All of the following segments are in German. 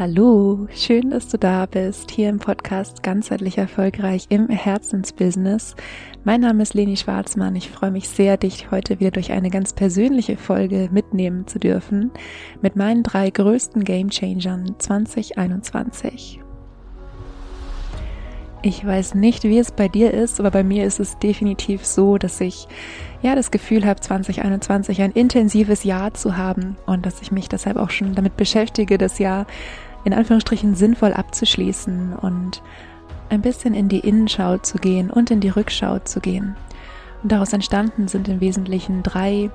Hallo, schön, dass du da bist, hier im Podcast Ganzheitlich Erfolgreich im Herzensbusiness. Mein Name ist Leni Schwarzmann. Ich freue mich sehr, dich heute wieder durch eine ganz persönliche Folge mitnehmen zu dürfen mit meinen drei größten Game Changern 2021. Ich weiß nicht, wie es bei dir ist, aber bei mir ist es definitiv so, dass ich ja das Gefühl habe, 2021 ein intensives Jahr zu haben und dass ich mich deshalb auch schon damit beschäftige, das Jahr in Anführungsstrichen sinnvoll abzuschließen und ein bisschen in die Innenschau zu gehen und in die Rückschau zu gehen. Und daraus entstanden sind im Wesentlichen drei,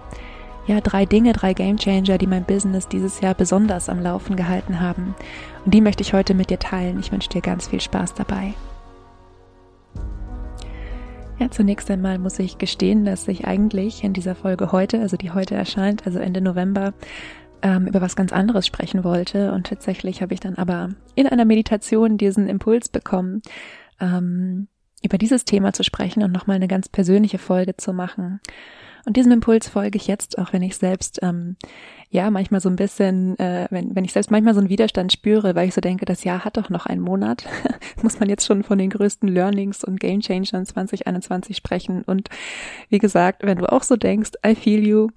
ja, drei Dinge, drei Gamechanger, die mein Business dieses Jahr besonders am Laufen gehalten haben. Und die möchte ich heute mit dir teilen. Ich wünsche dir ganz viel Spaß dabei. Ja, zunächst einmal muss ich gestehen, dass ich eigentlich in dieser Folge heute, also die heute erscheint, also Ende November, ähm, über was ganz anderes sprechen wollte. Und tatsächlich habe ich dann aber in einer Meditation diesen Impuls bekommen, ähm, über dieses Thema zu sprechen und nochmal eine ganz persönliche Folge zu machen. Und diesem Impuls folge ich jetzt, auch wenn ich selbst, ähm, ja, manchmal so ein bisschen, äh, wenn, wenn ich selbst manchmal so einen Widerstand spüre, weil ich so denke, das Jahr hat doch noch einen Monat, muss man jetzt schon von den größten Learnings und Game Changern 2021 sprechen. Und wie gesagt, wenn du auch so denkst, I feel you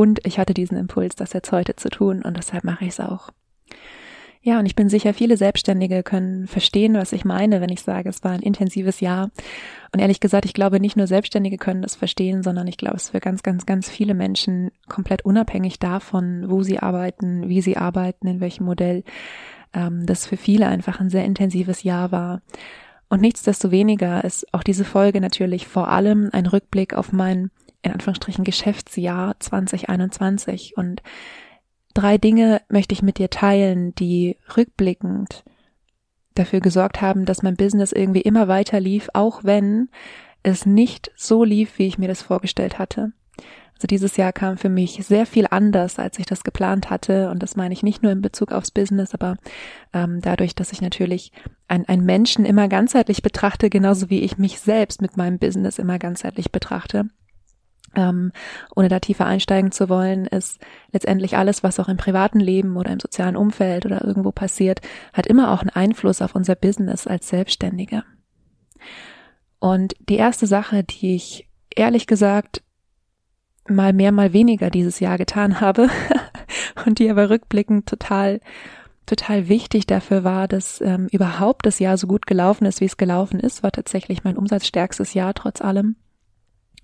und ich hatte diesen Impuls, das jetzt heute zu tun und deshalb mache ich es auch. Ja, und ich bin sicher, viele Selbstständige können verstehen, was ich meine, wenn ich sage, es war ein intensives Jahr. Und ehrlich gesagt, ich glaube, nicht nur Selbstständige können das verstehen, sondern ich glaube, es ist für ganz, ganz, ganz viele Menschen komplett unabhängig davon, wo sie arbeiten, wie sie arbeiten, in welchem Modell, ähm, das für viele einfach ein sehr intensives Jahr war. Und nichtsdestoweniger ist auch diese Folge natürlich vor allem ein Rückblick auf mein in Anführungsstrichen Geschäftsjahr 2021 und drei Dinge möchte ich mit dir teilen, die rückblickend dafür gesorgt haben, dass mein Business irgendwie immer weiter lief, auch wenn es nicht so lief, wie ich mir das vorgestellt hatte. Also dieses Jahr kam für mich sehr viel anders, als ich das geplant hatte. Und das meine ich nicht nur in Bezug aufs Business, aber ähm, dadurch, dass ich natürlich einen Menschen immer ganzheitlich betrachte, genauso wie ich mich selbst mit meinem Business immer ganzheitlich betrachte ähm, ohne da tiefer einsteigen zu wollen, ist letztendlich alles, was auch im privaten Leben oder im sozialen Umfeld oder irgendwo passiert, hat immer auch einen Einfluss auf unser Business als Selbstständige. Und die erste Sache, die ich ehrlich gesagt mal mehr, mal weniger dieses Jahr getan habe und die aber rückblickend total total wichtig dafür war, dass ähm, überhaupt das Jahr so gut gelaufen ist, wie es gelaufen ist, war tatsächlich mein umsatzstärkstes Jahr trotz allem.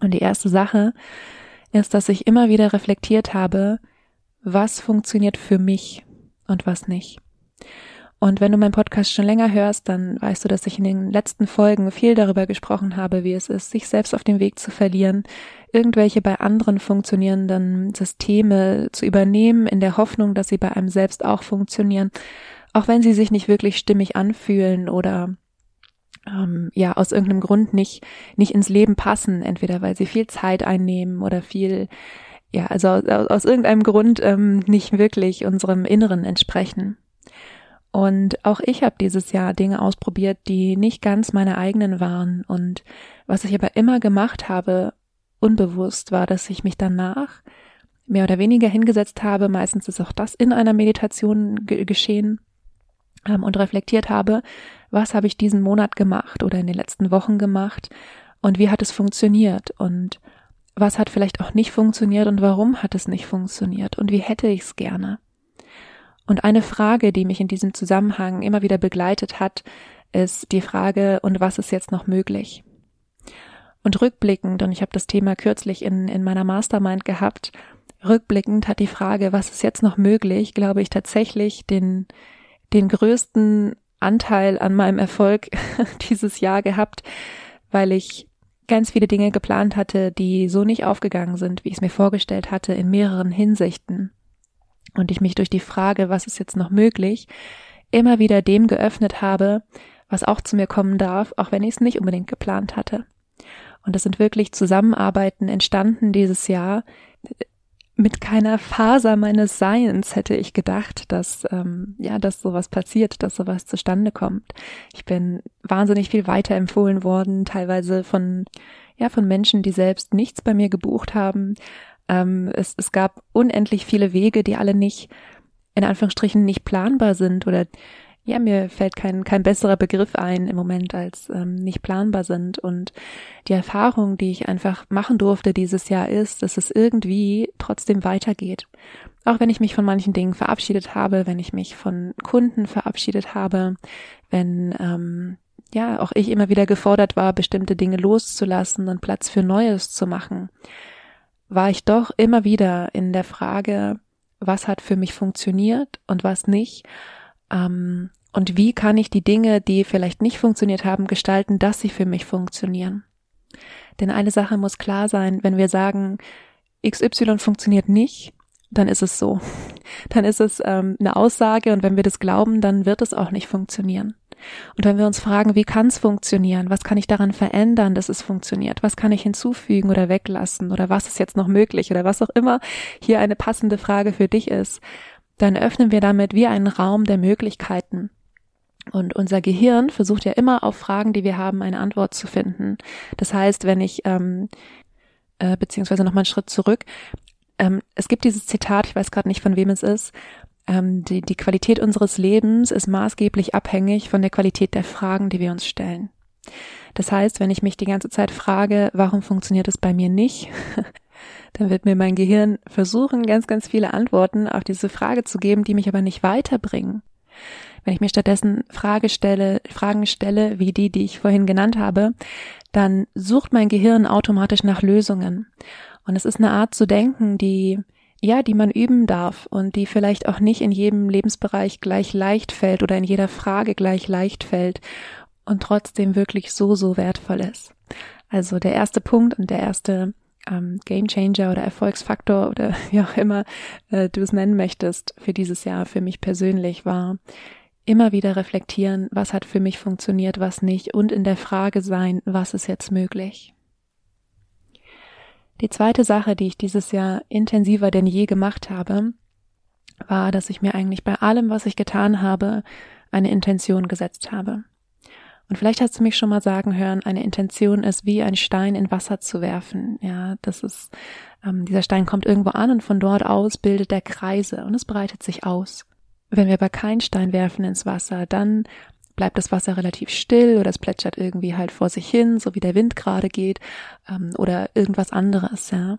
Und die erste Sache ist, dass ich immer wieder reflektiert habe, was funktioniert für mich und was nicht. Und wenn du meinen Podcast schon länger hörst, dann weißt du, dass ich in den letzten Folgen viel darüber gesprochen habe, wie es ist, sich selbst auf den Weg zu verlieren, irgendwelche bei anderen funktionierenden Systeme zu übernehmen, in der Hoffnung, dass sie bei einem selbst auch funktionieren, auch wenn sie sich nicht wirklich stimmig anfühlen oder ähm, ja aus irgendeinem Grund nicht nicht ins Leben passen, entweder weil sie viel Zeit einnehmen oder viel ja also aus, aus irgendeinem Grund ähm, nicht wirklich unserem Inneren entsprechen. Und auch ich habe dieses Jahr Dinge ausprobiert, die nicht ganz meine eigenen waren. Und was ich aber immer gemacht habe, unbewusst, war, dass ich mich danach mehr oder weniger hingesetzt habe. Meistens ist auch das in einer Meditation geschehen ähm, und reflektiert habe, was habe ich diesen Monat gemacht oder in den letzten Wochen gemacht und wie hat es funktioniert und was hat vielleicht auch nicht funktioniert und warum hat es nicht funktioniert und wie hätte ich es gerne. Und eine Frage, die mich in diesem Zusammenhang immer wieder begleitet hat, ist die Frage, und was ist jetzt noch möglich? Und rückblickend, und ich habe das Thema kürzlich in, in meiner Mastermind gehabt, rückblickend hat die Frage, was ist jetzt noch möglich, glaube ich tatsächlich den, den größten Anteil an meinem Erfolg dieses Jahr gehabt, weil ich ganz viele Dinge geplant hatte, die so nicht aufgegangen sind, wie ich es mir vorgestellt hatte, in mehreren Hinsichten. Und ich mich durch die Frage, was ist jetzt noch möglich, immer wieder dem geöffnet habe, was auch zu mir kommen darf, auch wenn ich es nicht unbedingt geplant hatte. Und es sind wirklich Zusammenarbeiten entstanden dieses Jahr, mit keiner Faser meines Seins hätte ich gedacht, dass ähm, ja, dass sowas passiert, dass sowas zustande kommt. Ich bin wahnsinnig viel weiterempfohlen worden, teilweise von ja von Menschen, die selbst nichts bei mir gebucht haben. Ähm, es, es gab unendlich viele Wege, die alle nicht in Anführungsstrichen nicht planbar sind oder ja, mir fällt kein, kein besserer Begriff ein im Moment als ähm, nicht planbar sind. Und die Erfahrung, die ich einfach machen durfte dieses Jahr ist, dass es irgendwie trotzdem weitergeht. Auch wenn ich mich von manchen Dingen verabschiedet habe, wenn ich mich von Kunden verabschiedet habe, wenn ähm, ja auch ich immer wieder gefordert war, bestimmte Dinge loszulassen und Platz für Neues zu machen, war ich doch immer wieder in der Frage, was hat für mich funktioniert und was nicht ähm, und wie kann ich die Dinge, die vielleicht nicht funktioniert haben, gestalten, dass sie für mich funktionieren. Denn eine Sache muss klar sein, wenn wir sagen, XY funktioniert nicht, dann ist es so. Dann ist es ähm, eine Aussage und wenn wir das glauben, dann wird es auch nicht funktionieren. Und wenn wir uns fragen, wie kann es funktionieren? Was kann ich daran verändern, dass es funktioniert? Was kann ich hinzufügen oder weglassen? Oder was ist jetzt noch möglich? Oder was auch immer hier eine passende Frage für dich ist, dann öffnen wir damit wie einen Raum der Möglichkeiten. Und unser Gehirn versucht ja immer auf Fragen, die wir haben, eine Antwort zu finden. Das heißt, wenn ich, ähm, äh, beziehungsweise nochmal einen Schritt zurück, ähm, es gibt dieses Zitat, ich weiß gerade nicht, von wem es ist, ähm, die, die Qualität unseres Lebens ist maßgeblich abhängig von der Qualität der Fragen, die wir uns stellen. Das heißt, wenn ich mich die ganze Zeit frage, warum funktioniert es bei mir nicht, dann wird mir mein Gehirn versuchen, ganz, ganz viele Antworten auf diese Frage zu geben, die mich aber nicht weiterbringen. Wenn ich mir stattdessen Frage stelle, Fragen stelle, wie die, die ich vorhin genannt habe, dann sucht mein Gehirn automatisch nach Lösungen. Und es ist eine Art zu denken, die, ja, die man üben darf und die vielleicht auch nicht in jedem Lebensbereich gleich leicht fällt oder in jeder Frage gleich leicht fällt und trotzdem wirklich so, so wertvoll ist. Also der erste Punkt und der erste ähm, Game Changer oder Erfolgsfaktor oder wie auch immer äh, du es nennen möchtest für dieses Jahr für mich persönlich war immer wieder reflektieren, was hat für mich funktioniert, was nicht und in der Frage sein, was ist jetzt möglich. Die zweite Sache, die ich dieses Jahr intensiver denn je gemacht habe, war, dass ich mir eigentlich bei allem, was ich getan habe, eine Intention gesetzt habe. Und vielleicht hast du mich schon mal sagen hören, eine Intention ist wie ein Stein in Wasser zu werfen. Ja, das ist, ähm, dieser Stein kommt irgendwo an und von dort aus bildet er Kreise und es breitet sich aus. Wenn wir aber keinen Stein werfen ins Wasser, dann bleibt das Wasser relativ still oder es plätschert irgendwie halt vor sich hin, so wie der Wind gerade geht, ähm, oder irgendwas anderes, ja.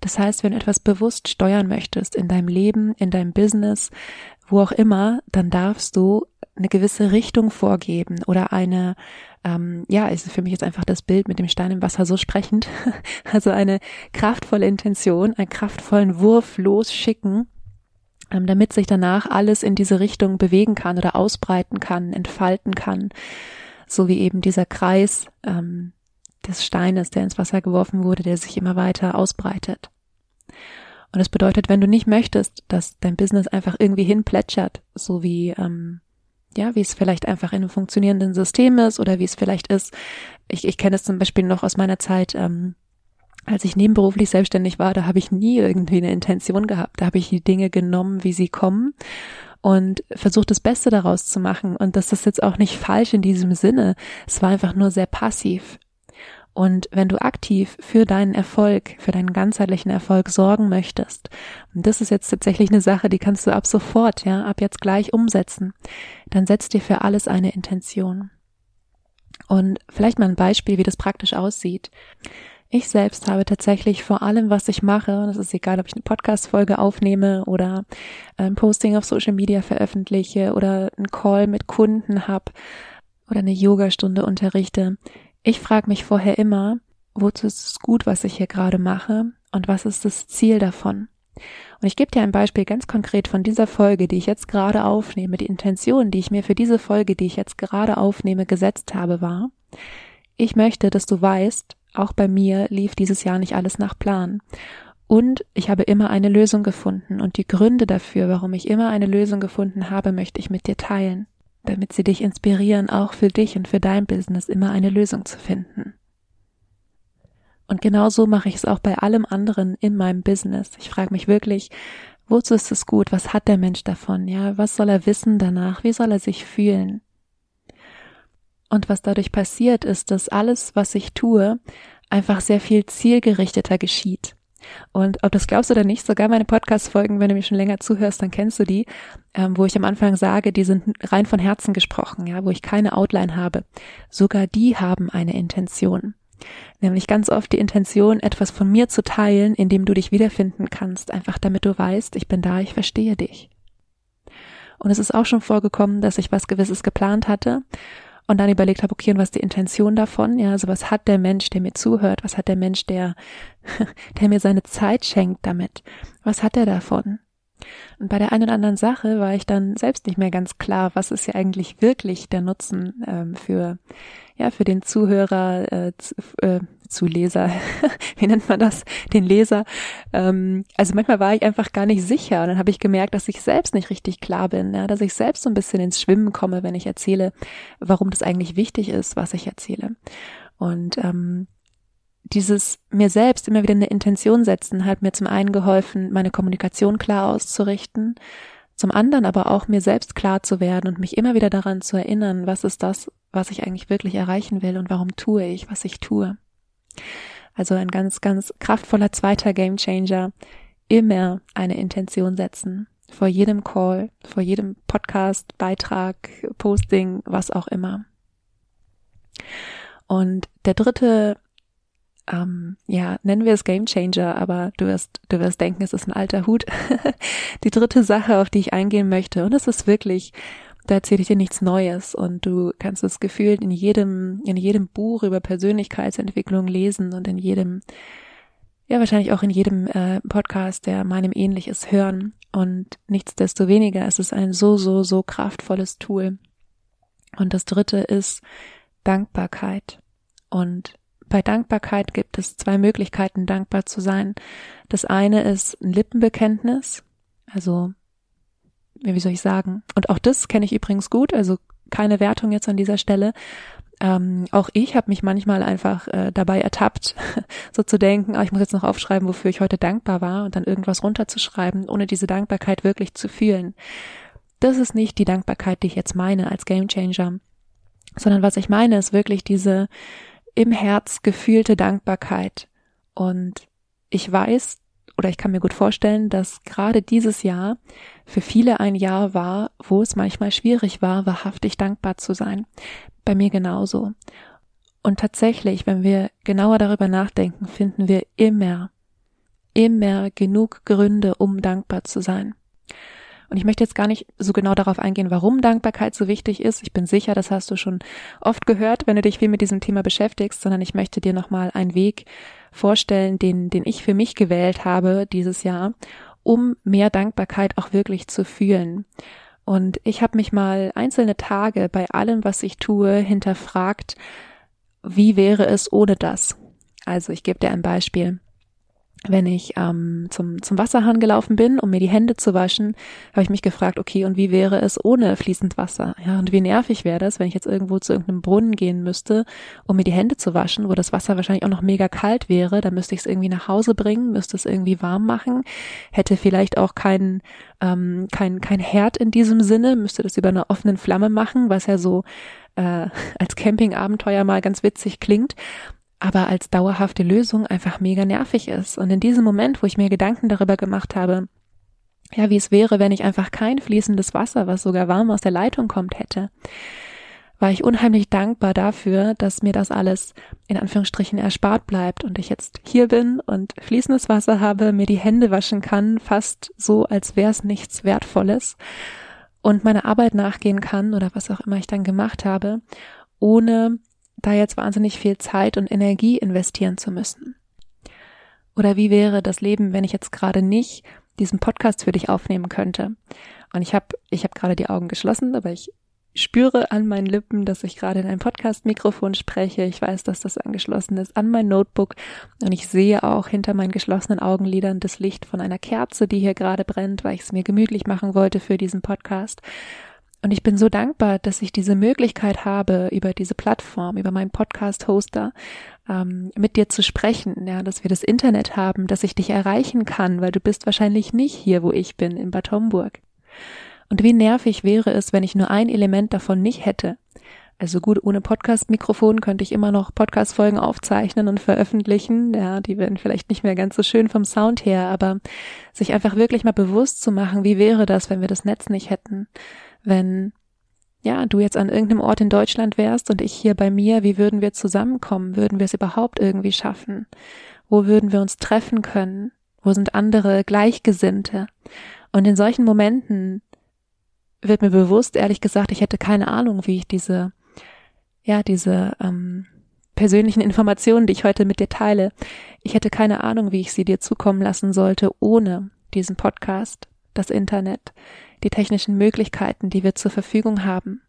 Das heißt, wenn du etwas bewusst steuern möchtest in deinem Leben, in deinem Business, wo auch immer, dann darfst du eine gewisse Richtung vorgeben oder eine, ähm, ja, ist für mich jetzt einfach das Bild mit dem Stein im Wasser so sprechend, also eine kraftvolle Intention, einen kraftvollen Wurf losschicken, damit sich danach alles in diese Richtung bewegen kann oder ausbreiten kann, entfalten kann, so wie eben dieser Kreis ähm, des Steines, der ins Wasser geworfen wurde, der sich immer weiter ausbreitet. Und das bedeutet, wenn du nicht möchtest, dass dein Business einfach irgendwie hinplätschert, so wie ähm, ja, wie es vielleicht einfach in einem funktionierenden System ist oder wie es vielleicht ist. Ich, ich kenne es zum Beispiel noch aus meiner Zeit, ähm, als ich nebenberuflich selbstständig war, da habe ich nie irgendwie eine Intention gehabt. Da habe ich die Dinge genommen, wie sie kommen und versucht das Beste daraus zu machen. Und das ist jetzt auch nicht falsch in diesem Sinne. Es war einfach nur sehr passiv. Und wenn du aktiv für deinen Erfolg, für deinen ganzheitlichen Erfolg sorgen möchtest, und das ist jetzt tatsächlich eine Sache, die kannst du ab sofort, ja, ab jetzt gleich umsetzen, dann setz dir für alles eine Intention. Und vielleicht mal ein Beispiel, wie das praktisch aussieht. Ich selbst habe tatsächlich vor allem, was ich mache, das ist egal, ob ich eine Podcast-Folge aufnehme oder ein Posting auf Social Media veröffentliche oder einen Call mit Kunden habe oder eine Yogastunde unterrichte. Ich frage mich vorher immer, wozu ist es gut, was ich hier gerade mache und was ist das Ziel davon? Und ich gebe dir ein Beispiel ganz konkret von dieser Folge, die ich jetzt gerade aufnehme. Die Intention, die ich mir für diese Folge, die ich jetzt gerade aufnehme, gesetzt habe, war, ich möchte, dass du weißt, auch bei mir lief dieses Jahr nicht alles nach Plan. Und ich habe immer eine Lösung gefunden und die Gründe dafür, warum ich immer eine Lösung gefunden habe, möchte ich mit dir teilen, damit sie dich inspirieren, auch für dich und für dein Business immer eine Lösung zu finden. Und genau so mache ich es auch bei allem anderen in meinem Business. Ich frage mich wirklich, wozu ist es gut? Was hat der Mensch davon? Ja, was soll er wissen danach? Wie soll er sich fühlen? Und was dadurch passiert, ist, dass alles, was ich tue, einfach sehr viel zielgerichteter geschieht. Und ob das glaubst oder nicht, sogar meine Podcast-Folgen, wenn du mir schon länger zuhörst, dann kennst du die, ähm, wo ich am Anfang sage, die sind rein von Herzen gesprochen, ja, wo ich keine Outline habe. Sogar die haben eine Intention. Nämlich ganz oft die Intention, etwas von mir zu teilen, in dem du dich wiederfinden kannst, einfach damit du weißt, ich bin da, ich verstehe dich. Und es ist auch schon vorgekommen, dass ich was Gewisses geplant hatte und dann überlegt habe, okay, und was ist die Intention davon? Ja, also was hat der Mensch, der mir zuhört? Was hat der Mensch, der, der mir seine Zeit schenkt damit? Was hat er davon? Und bei der einen oder anderen Sache war ich dann selbst nicht mehr ganz klar, was ist ja eigentlich wirklich der Nutzen ähm, für ja für den Zuhörer, äh, zu, äh, zu Leser, wie nennt man das, den Leser. Ähm, also manchmal war ich einfach gar nicht sicher und dann habe ich gemerkt, dass ich selbst nicht richtig klar bin, ja, dass ich selbst so ein bisschen ins Schwimmen komme, wenn ich erzähle, warum das eigentlich wichtig ist, was ich erzähle. Und ähm, dieses mir selbst immer wieder eine Intention setzen hat mir zum einen geholfen, meine Kommunikation klar auszurichten, zum anderen aber auch mir selbst klar zu werden und mich immer wieder daran zu erinnern, was ist das, was ich eigentlich wirklich erreichen will und warum tue ich, was ich tue. Also ein ganz, ganz kraftvoller zweiter Gamechanger. Immer eine Intention setzen. Vor jedem Call, vor jedem Podcast, Beitrag, Posting, was auch immer. Und der dritte ähm, ja, nennen wir es Game Changer, aber du wirst, du wirst denken, es ist ein alter Hut. die dritte Sache, auf die ich eingehen möchte, und es ist wirklich, da erzähle ich dir nichts Neues und du kannst es gefühlt in jedem, in jedem Buch über Persönlichkeitsentwicklung lesen und in jedem, ja, wahrscheinlich auch in jedem äh, Podcast, der meinem ähnlich ist, hören. Und nichtsdestoweniger ist es ein so, so, so kraftvolles Tool. Und das dritte ist Dankbarkeit. Und bei Dankbarkeit gibt es zwei Möglichkeiten, dankbar zu sein. Das eine ist ein Lippenbekenntnis, also wie soll ich sagen? Und auch das kenne ich übrigens gut, also keine Wertung jetzt an dieser Stelle. Ähm, auch ich habe mich manchmal einfach äh, dabei ertappt, so zu denken, ah, ich muss jetzt noch aufschreiben, wofür ich heute dankbar war und dann irgendwas runterzuschreiben, ohne diese Dankbarkeit wirklich zu fühlen. Das ist nicht die Dankbarkeit, die ich jetzt meine als Gamechanger, sondern was ich meine, ist wirklich diese im Herz gefühlte Dankbarkeit. Und ich weiß oder ich kann mir gut vorstellen, dass gerade dieses Jahr für viele ein Jahr war, wo es manchmal schwierig war, wahrhaftig dankbar zu sein. Bei mir genauso. Und tatsächlich, wenn wir genauer darüber nachdenken, finden wir immer, immer genug Gründe, um dankbar zu sein. Und ich möchte jetzt gar nicht so genau darauf eingehen, warum Dankbarkeit so wichtig ist. Ich bin sicher, das hast du schon oft gehört, wenn du dich viel mit diesem Thema beschäftigst, sondern ich möchte dir nochmal einen Weg vorstellen, den, den ich für mich gewählt habe dieses Jahr, um mehr Dankbarkeit auch wirklich zu fühlen. Und ich habe mich mal einzelne Tage bei allem, was ich tue, hinterfragt, wie wäre es ohne das? Also ich gebe dir ein Beispiel wenn ich ähm, zum, zum Wasserhahn gelaufen bin, um mir die Hände zu waschen, habe ich mich gefragt, okay, und wie wäre es ohne fließend Wasser? Ja, und wie nervig wäre das, wenn ich jetzt irgendwo zu irgendeinem Brunnen gehen müsste, um mir die Hände zu waschen, wo das Wasser wahrscheinlich auch noch mega kalt wäre, dann müsste ich es irgendwie nach Hause bringen, müsste es irgendwie warm machen, hätte vielleicht auch kein, ähm, kein, kein Herd in diesem Sinne, müsste das über eine offenen Flamme machen, was ja so äh, als Campingabenteuer mal ganz witzig klingt aber als dauerhafte Lösung einfach mega nervig ist. Und in diesem Moment, wo ich mir Gedanken darüber gemacht habe, ja, wie es wäre, wenn ich einfach kein fließendes Wasser, was sogar warm aus der Leitung kommt, hätte, war ich unheimlich dankbar dafür, dass mir das alles in Anführungsstrichen erspart bleibt und ich jetzt hier bin und fließendes Wasser habe, mir die Hände waschen kann, fast so, als wäre es nichts Wertvolles und meiner Arbeit nachgehen kann oder was auch immer ich dann gemacht habe, ohne da jetzt wahnsinnig viel Zeit und Energie investieren zu müssen? Oder wie wäre das Leben, wenn ich jetzt gerade nicht diesen Podcast für dich aufnehmen könnte? Und ich habe ich hab gerade die Augen geschlossen, aber ich spüre an meinen Lippen, dass ich gerade in ein Podcast-Mikrofon spreche. Ich weiß, dass das angeschlossen ist an mein Notebook und ich sehe auch hinter meinen geschlossenen Augenlidern das Licht von einer Kerze, die hier gerade brennt, weil ich es mir gemütlich machen wollte für diesen Podcast. Und ich bin so dankbar, dass ich diese Möglichkeit habe, über diese Plattform, über meinen Podcast-Hoster, ähm, mit dir zu sprechen, ja, dass wir das Internet haben, dass ich dich erreichen kann, weil du bist wahrscheinlich nicht hier, wo ich bin, in Bad Homburg. Und wie nervig wäre es, wenn ich nur ein Element davon nicht hätte. Also gut, ohne Podcast-Mikrofon könnte ich immer noch Podcast-Folgen aufzeichnen und veröffentlichen. Ja, die werden vielleicht nicht mehr ganz so schön vom Sound her, aber sich einfach wirklich mal bewusst zu machen, wie wäre das, wenn wir das Netz nicht hätten? Wenn, ja, du jetzt an irgendeinem Ort in Deutschland wärst und ich hier bei mir, wie würden wir zusammenkommen? Würden wir es überhaupt irgendwie schaffen? Wo würden wir uns treffen können? Wo sind andere Gleichgesinnte? Und in solchen Momenten wird mir bewusst, ehrlich gesagt, ich hätte keine Ahnung, wie ich diese ja, diese ähm, persönlichen Informationen, die ich heute mit dir teile. Ich hätte keine Ahnung, wie ich sie dir zukommen lassen sollte, ohne diesen Podcast, das Internet, die technischen Möglichkeiten, die wir zur Verfügung haben.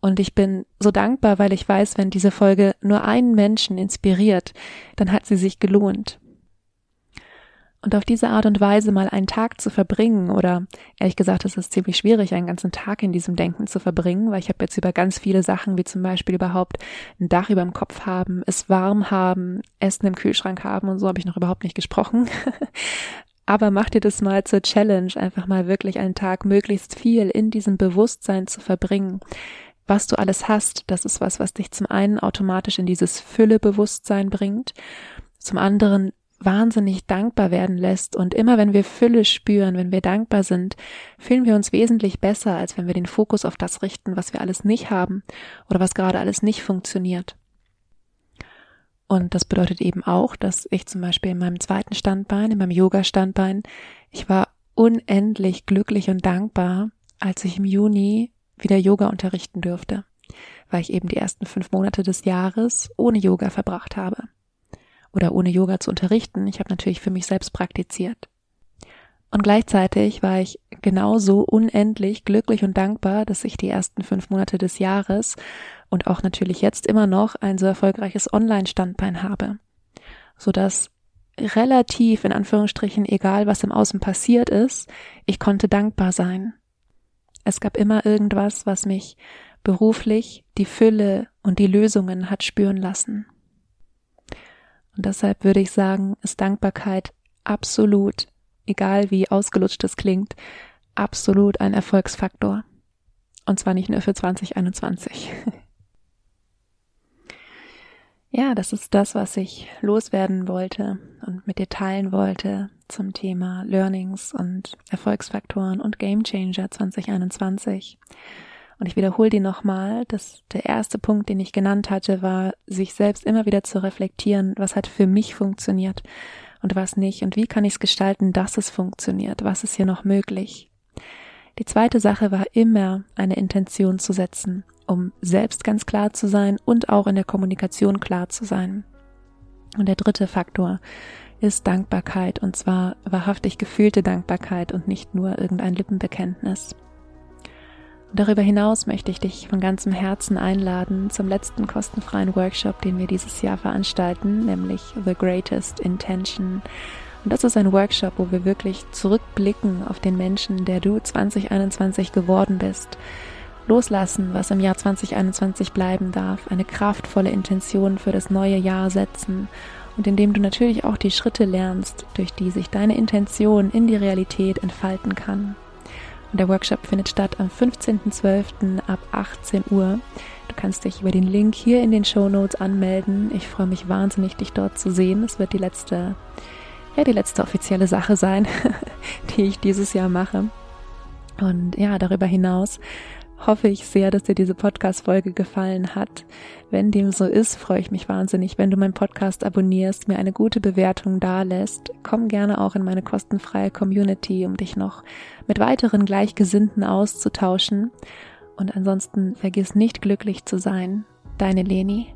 Und ich bin so dankbar, weil ich weiß, wenn diese Folge nur einen Menschen inspiriert, dann hat sie sich gelohnt. Und auf diese Art und Weise mal einen Tag zu verbringen oder ehrlich gesagt, es ist ziemlich schwierig, einen ganzen Tag in diesem Denken zu verbringen, weil ich habe jetzt über ganz viele Sachen, wie zum Beispiel überhaupt ein Dach über dem Kopf haben, es warm haben, Essen im Kühlschrank haben und so habe ich noch überhaupt nicht gesprochen. Aber mach dir das mal zur Challenge, einfach mal wirklich einen Tag möglichst viel in diesem Bewusstsein zu verbringen. Was du alles hast, das ist was, was dich zum einen automatisch in dieses Füllebewusstsein bringt, zum anderen wahnsinnig dankbar werden lässt. Und immer wenn wir Fülle spüren, wenn wir dankbar sind, fühlen wir uns wesentlich besser, als wenn wir den Fokus auf das richten, was wir alles nicht haben oder was gerade alles nicht funktioniert. Und das bedeutet eben auch, dass ich zum Beispiel in meinem zweiten Standbein, in meinem Yoga-Standbein, ich war unendlich glücklich und dankbar, als ich im Juni wieder Yoga unterrichten durfte, weil ich eben die ersten fünf Monate des Jahres ohne Yoga verbracht habe oder ohne Yoga zu unterrichten. Ich habe natürlich für mich selbst praktiziert. Und gleichzeitig war ich genauso unendlich glücklich und dankbar, dass ich die ersten fünf Monate des Jahres und auch natürlich jetzt immer noch ein so erfolgreiches Online-Standbein habe, sodass relativ in Anführungsstrichen egal, was im Außen passiert ist, ich konnte dankbar sein. Es gab immer irgendwas, was mich beruflich die Fülle und die Lösungen hat spüren lassen. Und deshalb würde ich sagen, ist Dankbarkeit absolut, egal wie ausgelutscht es klingt, absolut ein Erfolgsfaktor. Und zwar nicht nur für 2021. ja, das ist das, was ich loswerden wollte und mit dir teilen wollte zum Thema Learnings und Erfolgsfaktoren und Game Changer 2021. Und ich wiederhole die nochmal, dass der erste Punkt, den ich genannt hatte, war, sich selbst immer wieder zu reflektieren, was hat für mich funktioniert und was nicht und wie kann ich es gestalten, dass es funktioniert, was ist hier noch möglich. Die zweite Sache war immer eine Intention zu setzen, um selbst ganz klar zu sein und auch in der Kommunikation klar zu sein. Und der dritte Faktor ist Dankbarkeit und zwar wahrhaftig gefühlte Dankbarkeit und nicht nur irgendein Lippenbekenntnis. Darüber hinaus möchte ich dich von ganzem Herzen einladen zum letzten kostenfreien Workshop, den wir dieses Jahr veranstalten, nämlich The Greatest Intention. Und das ist ein Workshop, wo wir wirklich zurückblicken auf den Menschen, der du 2021 geworden bist. Loslassen, was im Jahr 2021 bleiben darf, eine kraftvolle Intention für das neue Jahr setzen und indem du natürlich auch die Schritte lernst, durch die sich deine Intention in die Realität entfalten kann. Der Workshop findet statt am 15.12. ab 18 Uhr. Du kannst dich über den Link hier in den Show Notes anmelden. Ich freue mich wahnsinnig, dich dort zu sehen. Es wird die letzte, ja, die letzte offizielle Sache sein, die ich dieses Jahr mache. Und ja, darüber hinaus hoffe ich sehr, dass dir diese Podcast-Folge gefallen hat. Wenn dem so ist, freue ich mich wahnsinnig, wenn du meinen Podcast abonnierst, mir eine gute Bewertung dalässt. Komm gerne auch in meine kostenfreie Community, um dich noch mit weiteren Gleichgesinnten auszutauschen. Und ansonsten vergiss nicht glücklich zu sein. Deine Leni.